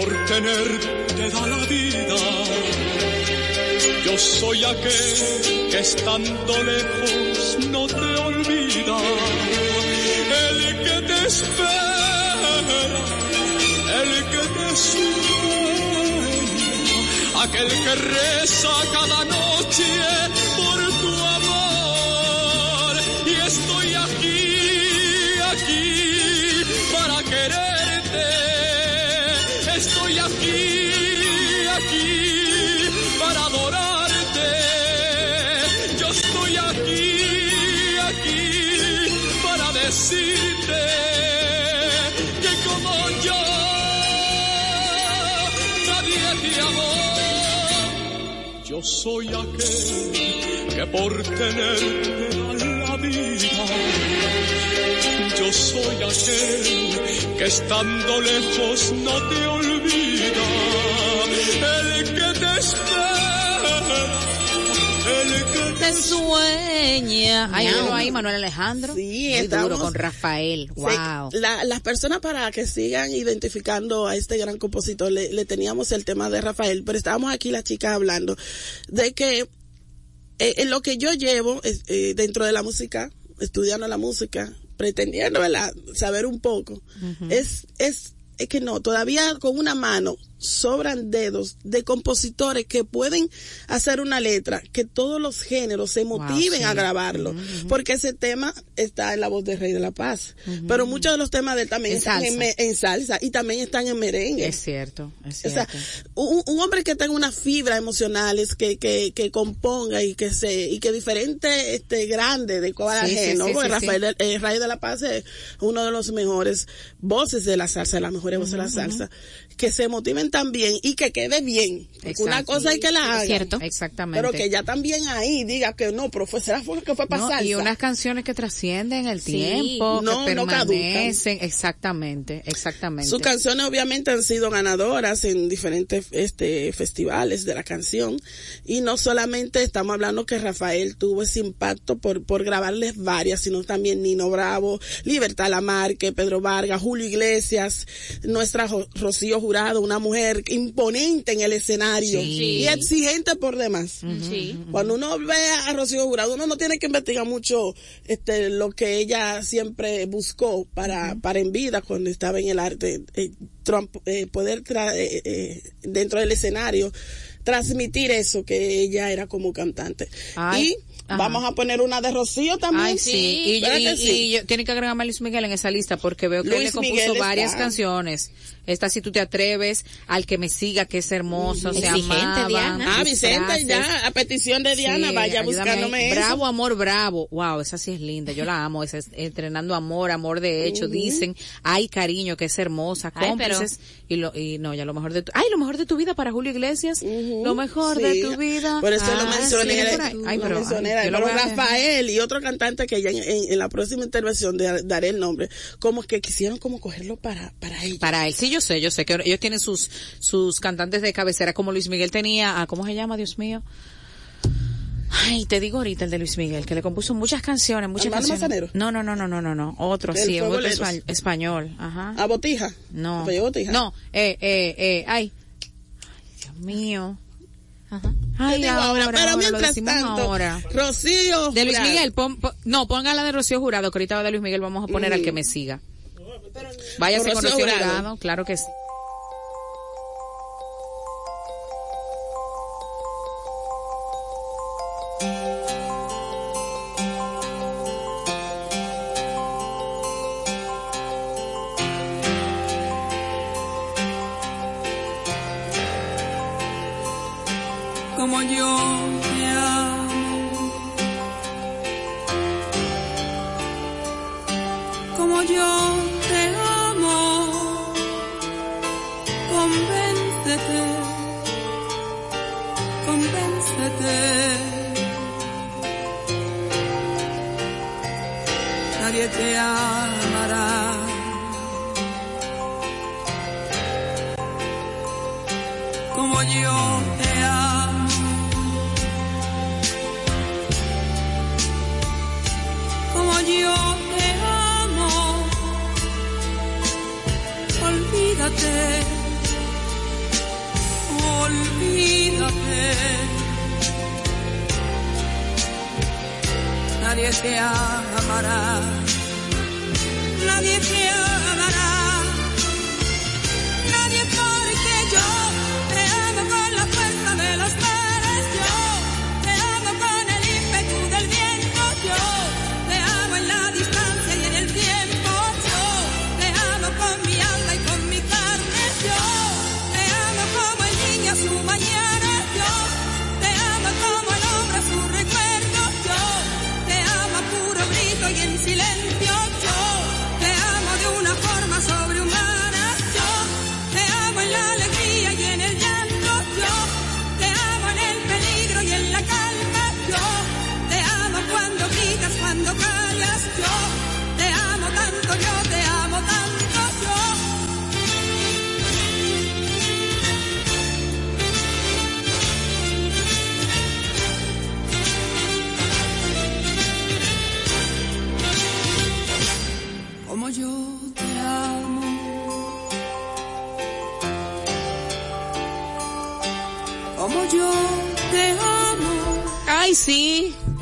Speaker 11: por tenerte da la vida. Yo soy aquel que estando lejos no te olvida. El que te espera, el que te sueña, aquel que reza cada noche por tu amor. Yo soy aquel que por tenerte da la vida. Yo soy aquel que estando lejos no te olvida.
Speaker 3: Sueña. Ay, velo ahí, Manuel Alejandro.
Speaker 5: Sí,
Speaker 3: Muy
Speaker 5: estamos-
Speaker 3: duro con Rafael. Wow.
Speaker 5: la- las personas para que sigan identificando a este gran compositor, le, le teníamos el tema de Rafael, pero estábamos aquí las chicas hablando de que eh, en lo que yo llevo eh, dentro de la música, estudiando la música, pretendiendo ¿verdad? saber un poco, es, es, es que no, todavía con una mano sobran dedos de compositores que pueden hacer una letra que todos los géneros se motiven
Speaker 3: sí.
Speaker 5: a grabarlo, porque ese tema está en la voz del Rey de la Paz, pero muchos de los temas de él también
Speaker 3: En
Speaker 5: están en,
Speaker 3: salsa.
Speaker 5: me- en salsa y también están en merengue.
Speaker 3: Es cierto, es
Speaker 5: O sea,
Speaker 3: cierto.
Speaker 5: un, un hombre que tenga unas fibras emocionales, que, que, que componga y que se, y que diferente, este, grande de cada
Speaker 3: Sí,
Speaker 5: género,
Speaker 3: sí,
Speaker 5: porque Rafael, eh, Ray de la Paz es uno de los mejores voces de la salsa, de las mejores voces de la salsa, que se motiven también y que quede bien. Porque una
Speaker 3: Exacto.
Speaker 5: cosa es que la haga.
Speaker 3: Cierto. Exactamente.
Speaker 5: Pero que ya también ahí diga que no, pero fue, será fue que fue para
Speaker 3: No, y unas canciones que trascienden el
Speaker 5: Sí.
Speaker 3: tiempo,
Speaker 5: No,
Speaker 3: que
Speaker 5: no
Speaker 3: permanecen, exactamente, exactamente.
Speaker 5: Sus canciones obviamente han sido ganadoras en diferentes este, festivales de la canción y no solamente estamos hablando que Rafael tuvo ese impacto por, por grabarles varias, sino también Nino Bravo, Libertad Lamarque, Pedro Vargas, Julio Iglesias, nuestra Rocío Jurado, una mujer imponente en el escenario
Speaker 3: Sí.
Speaker 5: y exigente por demás.
Speaker 4: Sí.
Speaker 5: Cuando uno ve a Rocío Jurado, uno no tiene que investigar mucho este lo que ella siempre buscó para, para en vida cuando estaba en el arte, eh, Trump, eh, poder tra- eh, eh, dentro del escenario transmitir eso que ella era como cantante.
Speaker 3: Ay,
Speaker 5: y
Speaker 3: ajá.
Speaker 5: vamos a poner una de Rocío también.
Speaker 3: Ay, sí. Y,
Speaker 5: ¿Verdad
Speaker 3: y-
Speaker 5: que sí?
Speaker 3: y yo- tiene que agregarme a Luis Miguel en esa lista porque veo que él le compuso
Speaker 5: Miguel
Speaker 3: varias
Speaker 5: está.
Speaker 3: canciones. Esta si tú te atreves, al que me siga, que es hermoso, se
Speaker 4: Exigente,
Speaker 3: amaban,
Speaker 4: Diana.
Speaker 5: Ah, Vicente,
Speaker 3: frases.
Speaker 5: ya, a petición de Diana,
Speaker 3: Sí,
Speaker 5: vaya buscándome eso.
Speaker 3: Bravo, amor, bravo. Wow, esa sí es linda. Yo la amo. Esa es entrenando amor, amor de hecho. Dicen, ay, cariño, que es hermosa.
Speaker 4: Ay,
Speaker 3: Cómplices. Y lo, y no, ya lo mejor de tu, ay, lo mejor de tu vida para Julio Iglesias. Lo mejor
Speaker 5: Sí.
Speaker 3: de tu vida.
Speaker 5: Por eso lo
Speaker 3: Ah,
Speaker 5: mencioné.
Speaker 3: sí. Ay,
Speaker 5: lo
Speaker 3: pero,
Speaker 5: mencioné,
Speaker 3: ay, yo lo
Speaker 5: pero. Rafael y otro cantante que ya en, en- en la próxima intervención de- daré el nombre, como que quisieron como cogerlo para, para ellos.
Speaker 3: Para él, sí, yo sé, yo sé que ellos tienen sus, sus cantantes de cabecera, como Luis Miguel tenía, ah, ¿cómo se llama, Dios mío? Ay, te digo ahorita el de Luis Miguel, que le compuso muchas canciones, muchas
Speaker 5: ¿Armando
Speaker 3: canciones.
Speaker 5: Manzanero?
Speaker 3: No, no, no, no, no, no, no, otro,
Speaker 5: ¿Del
Speaker 3: sí, otro espa- español, ajá.
Speaker 5: A Botija.
Speaker 3: No.
Speaker 5: Botija.
Speaker 3: No, eh, eh, eh, ay. Ay, Dios mío.
Speaker 4: Ajá.
Speaker 3: Ay, ahora,
Speaker 5: ahora, pero
Speaker 3: ahora,
Speaker 5: mientras tanto,
Speaker 3: ahora.
Speaker 5: Rocío.
Speaker 3: De Luis. Miguel, pon, pon- no, ponga la de Rocío Jurado, que ahorita de Luis Miguel vamos a poner al que me siga. Váyase
Speaker 5: Con
Speaker 3: claro que sí.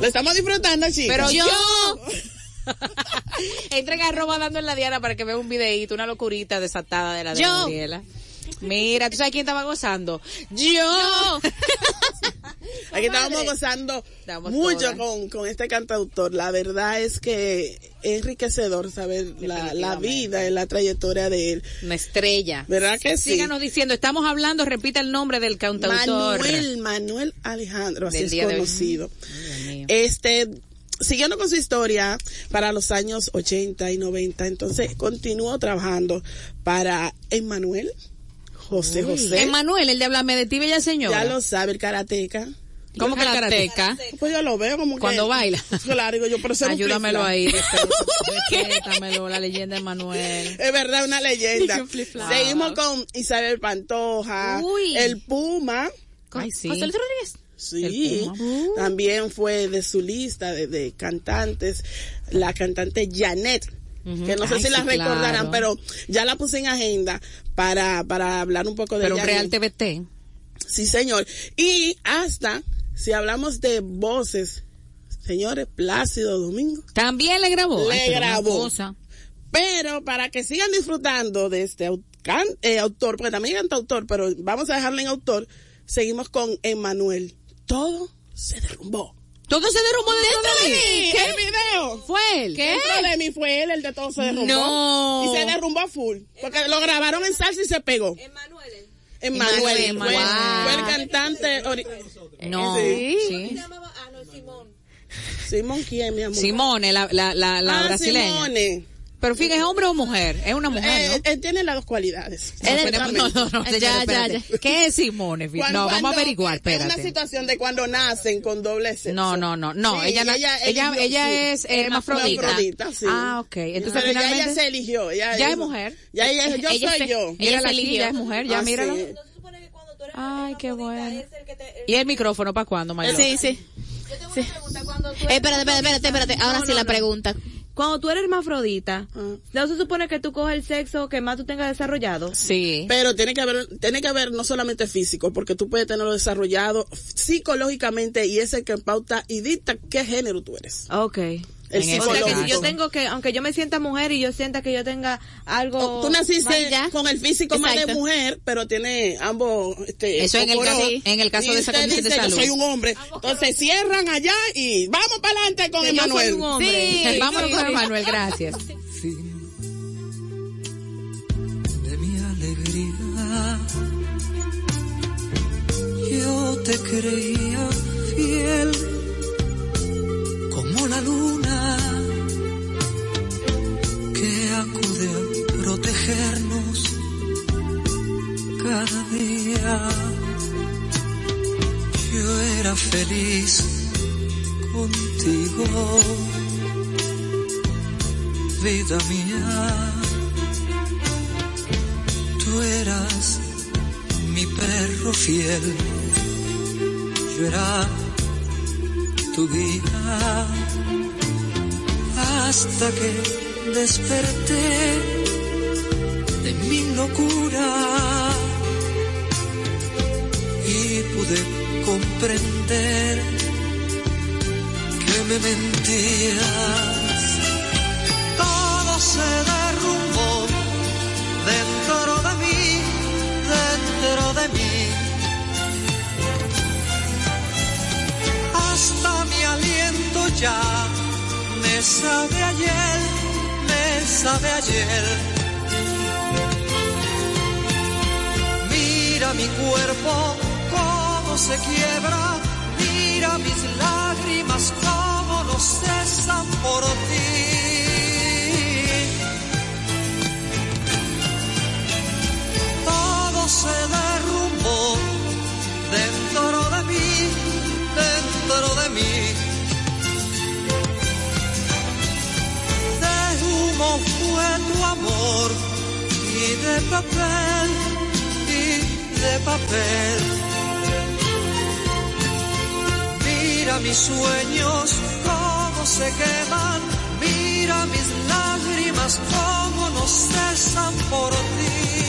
Speaker 5: Estamos disfrutando, chicos.
Speaker 3: Pero yo. Entren a arroba dando en la diana para que vea un videíto, una locurita desatada de la de
Speaker 4: Yo.
Speaker 3: Gabriela. Mira, ¿tú sabes quién estaba gozando? Yo.
Speaker 5: Aquí estábamos gozando
Speaker 3: Estamos
Speaker 5: mucho con, con este cantautor. La verdad es que es enriquecedor saber la, la vida y la trayectoria de él.
Speaker 3: Una estrella.
Speaker 5: ¿Verdad que sí?
Speaker 3: Síganos diciendo, estamos hablando, repita el nombre del cantautor.
Speaker 5: Manuel, Manuel Alejandro, así
Speaker 3: Del
Speaker 5: es
Speaker 3: de
Speaker 5: Este, siguiendo con su historia para los años 80 y 90, entonces continuó trabajando para Emmanuel, José José.
Speaker 3: Emanuel, el de Háblame de ti, bella señora.
Speaker 5: Ya lo sabe, el karateca.
Speaker 3: ¿Cómo que el karateca?
Speaker 5: Pues yo lo veo como que...
Speaker 3: Cuando baila.
Speaker 5: Claro, digo yo, pero
Speaker 3: Ayúdamelo ahí. Respétamelo, la leyenda de Manuel.
Speaker 5: Es verdad, una leyenda. Seguimos con Isabel Pantoja,
Speaker 4: Uy.
Speaker 5: el Puma.
Speaker 3: Ay, sí.
Speaker 4: José Luis Rodríguez.
Speaker 5: Sí,
Speaker 3: Puma.
Speaker 5: también fue de su lista de, de cantantes, la cantante Janet, que no sé
Speaker 3: Ay,
Speaker 5: si la
Speaker 3: sí,
Speaker 5: recordarán,
Speaker 3: claro.
Speaker 5: pero ya la puse en agenda para, para hablar un poco de
Speaker 3: Pero
Speaker 5: Janet.
Speaker 3: real TVT.
Speaker 5: Sí, señor. Y hasta, si hablamos de voces, señores, Plácido Domingo.
Speaker 3: También le grabó.
Speaker 5: Le grabó. Pero para que sigan disfrutando de este eh, autor, porque también es autor, pero vamos a dejarlo en autor, seguimos con Emanuel. Todo se derrumbó.
Speaker 3: Todo se derrumbó dentro de mí.
Speaker 5: ¿Qué video?
Speaker 3: Fue él.
Speaker 5: Dentro de mí fue él el de todo se derrumbó.
Speaker 3: No.
Speaker 5: Y se derrumbó full. Porque lo grabaron en salsa y se pegó. Emanuel. Emanuel.
Speaker 3: Emanuel.
Speaker 5: Fue,
Speaker 3: Wow.
Speaker 5: fue el cantante. ori-
Speaker 3: No.
Speaker 5: Sí.
Speaker 3: Sí.
Speaker 5: Simón, ¿quién, mi amor?
Speaker 3: Simone, la, la, la, la
Speaker 5: Ah,
Speaker 3: brasileña.
Speaker 5: Simone.
Speaker 3: Pero fíjate, ¿es hombre o mujer? Es una mujer, ¿no?
Speaker 5: Eh, él tiene las dos cualidades.
Speaker 3: No, espérate, no, no, no,
Speaker 4: Ya,
Speaker 3: señora,
Speaker 4: ya,
Speaker 3: espérate.
Speaker 4: ya.
Speaker 3: ¿Qué es Simone?
Speaker 5: Cuando-
Speaker 3: no, vamos a
Speaker 5: cuando-
Speaker 3: averiguar,
Speaker 5: Es una
Speaker 3: espérate.
Speaker 5: situación de cuando nacen con doble sexo.
Speaker 3: No, no, no, no,
Speaker 5: Sí,
Speaker 3: ella, ella, ella,
Speaker 5: eligió, sí.
Speaker 3: es eh, hermafrodita.
Speaker 5: Hermafrodita, sí.
Speaker 3: Ah, ok. Entonces,
Speaker 5: Pero ya ella
Speaker 3: finalmente,
Speaker 5: se eligió. Ya,
Speaker 3: ya es mujer.
Speaker 5: Ya ella, yo
Speaker 4: Ella
Speaker 5: soy
Speaker 4: se-
Speaker 5: yo.
Speaker 4: ella
Speaker 3: Mírala
Speaker 4: se eligió.
Speaker 3: ya es mujer, ya
Speaker 5: Ah,
Speaker 3: míralo.
Speaker 5: sí.
Speaker 3: Ay, qué bueno. ¿Y el micrófono para cuándo, Mayor?
Speaker 4: Sí, sí. sí. Eh, espérate, espérate, espérate, espérate. Ahora sí la pregunta.
Speaker 8: Cuando tú eres hermafrodita,
Speaker 5: Ah.
Speaker 8: ¿no se supone que tú coges el sexo que más tú tengas desarrollado?
Speaker 3: Sí.
Speaker 5: Pero tiene que haber, tiene que haber no solamente físico, porque tú puedes tenerlo desarrollado psicológicamente y es el que pauta y dicta qué género tú eres.
Speaker 8: Ok.
Speaker 5: El
Speaker 3: En ese
Speaker 8: O sea que
Speaker 5: psicológico.
Speaker 8: si yo tengo que, aunque yo me sienta mujer y yo sienta que yo tenga algo...
Speaker 5: O Tú naciste
Speaker 4: Vaya.
Speaker 5: con el físico más de
Speaker 4: Exacto.
Speaker 5: mujer, pero tiene ambos, este,
Speaker 3: Eso en el caso- en el caso
Speaker 5: Y
Speaker 3: de esa
Speaker 5: usted
Speaker 3: condición de salud.
Speaker 5: Yo soy un hombre. Entonces cierran allá y vamos para adelante con
Speaker 8: Que yo soy
Speaker 5: Emanuel.
Speaker 8: un hombre.
Speaker 3: Sí, vámonos con Emanuel, gracias.
Speaker 12: fin de mi alegría. Yo te creía fiel la luna que acude a protegernos cada día. Yo era feliz contigo
Speaker 13: vida mía. Tú eras mi perro fiel, yo era tu guía hasta que desperté de mi locura y pude comprender que me mentías. Aliento ya me sabe ayer, me sabe ayer. Mira mi cuerpo cómo se quiebra, mira mis lágrimas cómo no cesan por ti. Todo se derrumbó dentro de mí, dentro de mí. Humo fue tu amor y de papel, y de papel. Mira mis sueños cómo se queman, mira mis lágrimas cómo no cesan por ti.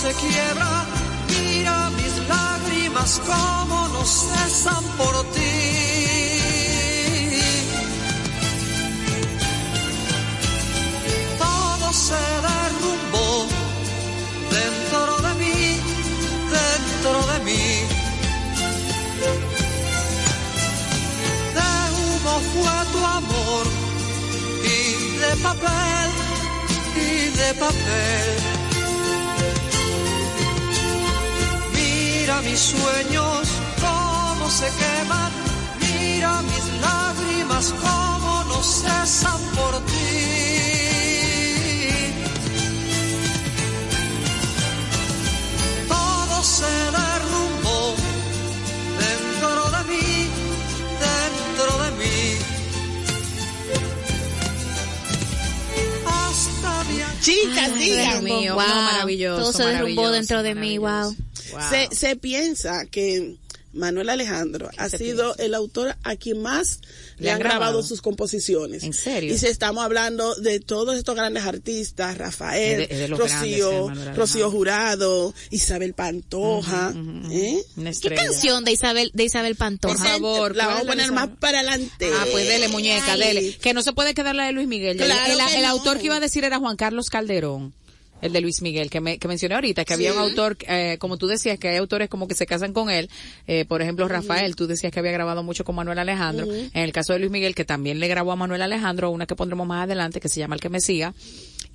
Speaker 13: se quiebra, mira mis lágrimas cómo no cesan por ti. Todo se derrumbó dentro de mí, dentro de mí. De humo fue tu amor y de papel, y de papel. Mira mis sueños cómo se queman, mira mis lágrimas cómo no cesan por ti. Todo se derrumbó dentro de mí, dentro de mí. Hasta mi
Speaker 5: Chicas, digan.
Speaker 3: mío,
Speaker 4: wow,
Speaker 3: no, maravilloso,
Speaker 4: Todo se derrumbó
Speaker 3: maravilloso,
Speaker 4: dentro de mí, wow.
Speaker 5: Se, se piensa que Manuel Alejandro ha sido el autor a quien más le, han grabado? sus composiciones.
Speaker 3: ¿En serio?
Speaker 5: Y si estamos hablando de todos estos grandes artistas, Rafael,
Speaker 3: Es de- es de los grandes, eh,
Speaker 5: Rocío. Rocío Jurado, Isabel Pantoja, ¿eh?
Speaker 3: Una
Speaker 4: ¿Qué canción de Isabel, de Isabel Pantoja?
Speaker 3: Por favor,
Speaker 5: la
Speaker 3: ¿cuál
Speaker 5: vamos a poner más para adelante.
Speaker 3: Ah, pues dele, muñeca,
Speaker 5: Ay.
Speaker 3: dele. Que no se puede quedar la de Luis Miguel.
Speaker 5: Claro
Speaker 3: el,
Speaker 5: que
Speaker 3: el
Speaker 5: no.
Speaker 3: autor que iba a decir era Juan Carlos Calderón. El de Luis Miguel, que, me, que mencioné ahorita, que había un autor, eh, como tú decías, que hay autores como que se casan con él. Eh, por ejemplo, Rafael, tú decías que había grabado mucho con Manuel Alejandro. En el caso de Luis Miguel, que también le grabó a Manuel Alejandro, una que pondremos más adelante, que se llama El que me siga.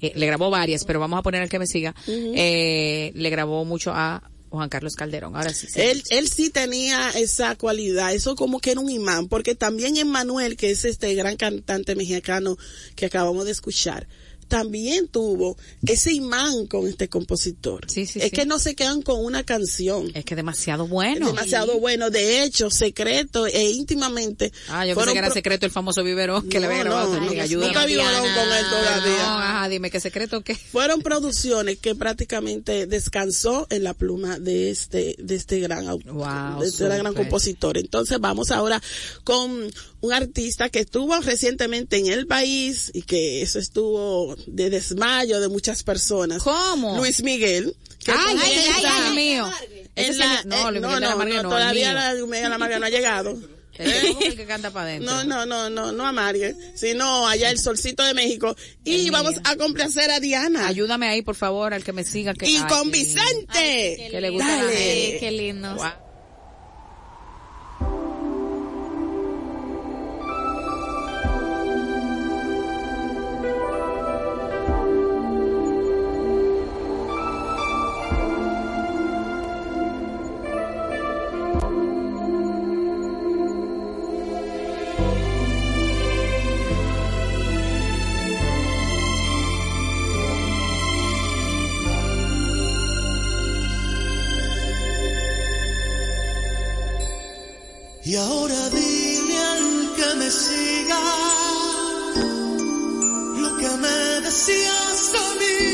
Speaker 3: Eh, le grabó varias, pero vamos a poner El que me siga. Eh, le grabó mucho a Juan Carlos Calderón. Ahora sí. sí.
Speaker 5: Él, él sí tenía esa cualidad, eso como que era un imán, porque también Emmanuel, que es este gran cantante mexicano que acabamos de escuchar, también tuvo ese imán con este compositor.
Speaker 3: Sí, sí,
Speaker 5: es
Speaker 3: sí.
Speaker 5: que no se quedan con una canción.
Speaker 3: Es que demasiado bueno.
Speaker 5: demasiado bueno. De hecho, secreto e íntimamente.
Speaker 3: Ah, yo pensé que era secreto el famoso biberón que le
Speaker 5: No,
Speaker 3: había grabado.
Speaker 5: no,
Speaker 3: también.
Speaker 5: no,
Speaker 3: Ayúdame.
Speaker 5: nunca Biberón con él todavía.
Speaker 3: No, ajá, dime qué secreto qué.
Speaker 5: Fueron producciones que prácticamente descansó en la pluma de este, de este gran autor,
Speaker 3: Wow,
Speaker 5: de este gran compositor. Entonces vamos ahora con un artista que estuvo recientemente en el país y que eso estuvo de desmayo de muchas personas.
Speaker 3: ¿Cómo?
Speaker 5: Luis Miguel. que
Speaker 3: Ay, ay, ay, Dios mío.
Speaker 5: en
Speaker 3: Ese
Speaker 5: la-
Speaker 3: señor- no,
Speaker 5: eh,
Speaker 3: Luis
Speaker 5: no,
Speaker 3: Miguel
Speaker 5: no, todavía la Luis Miguel la no ha llegado.
Speaker 3: Es el que canta para adentro.
Speaker 5: No, no, no, no, no amargue, sino allá el solcito de México. Y
Speaker 3: El
Speaker 5: vamos
Speaker 3: mío.
Speaker 5: a complacer a Diana.
Speaker 3: Ayúdame ahí, por favor, al que me siga. Que,
Speaker 5: Y
Speaker 3: ay,
Speaker 5: con. Vicente.
Speaker 3: Que le gusta
Speaker 5: Dale.
Speaker 3: gente.
Speaker 4: Qué lindo.
Speaker 3: Wow.
Speaker 13: Y ahora dile al que me siga lo que me decías a mí,